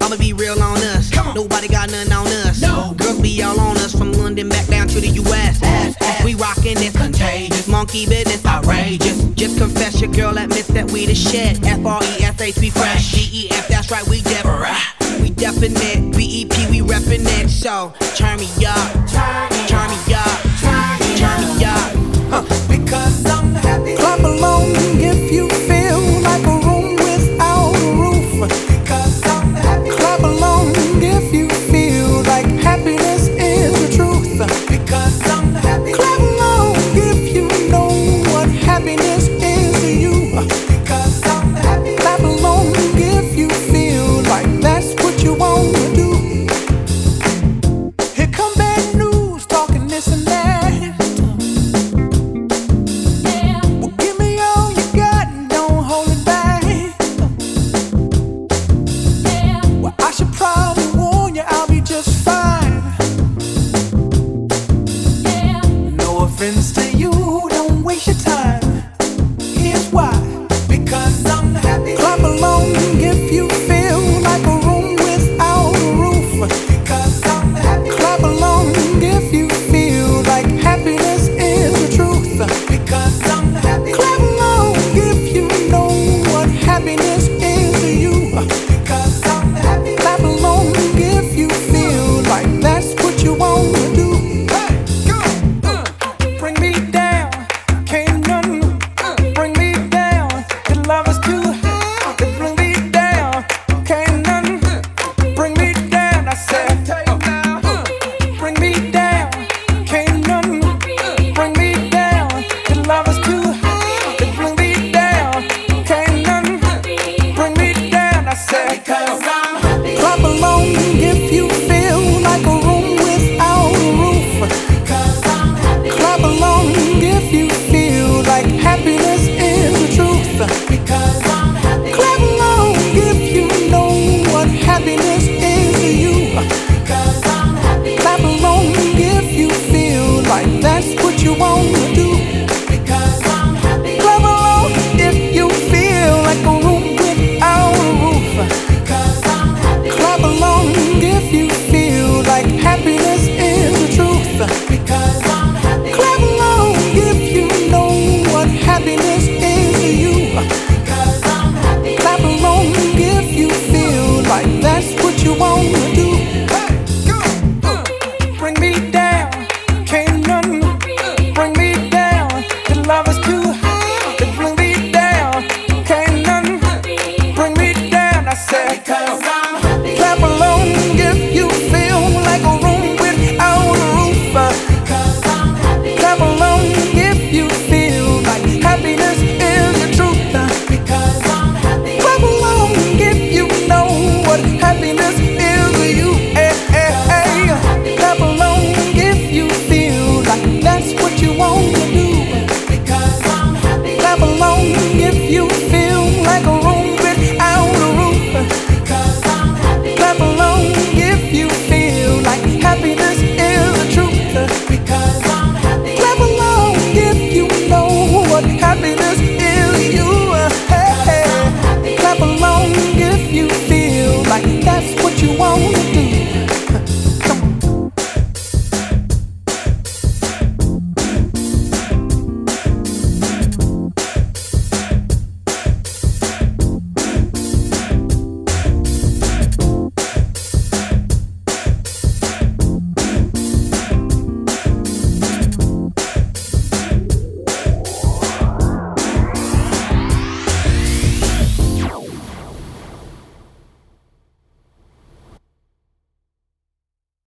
I'ma be real on us. On. Nobody got nothing on us. No. Girls be all on us from London back down to the US. Ass, ass. We rockin' this contagious. Monkey business outrageous. Just confess your girl admits that we the shit. F R E S H, we fresh. D E F, that's right, we def. We definite. B E P, we reppin' it. So turn me up. Turn me up. Turn me up. Turn me up.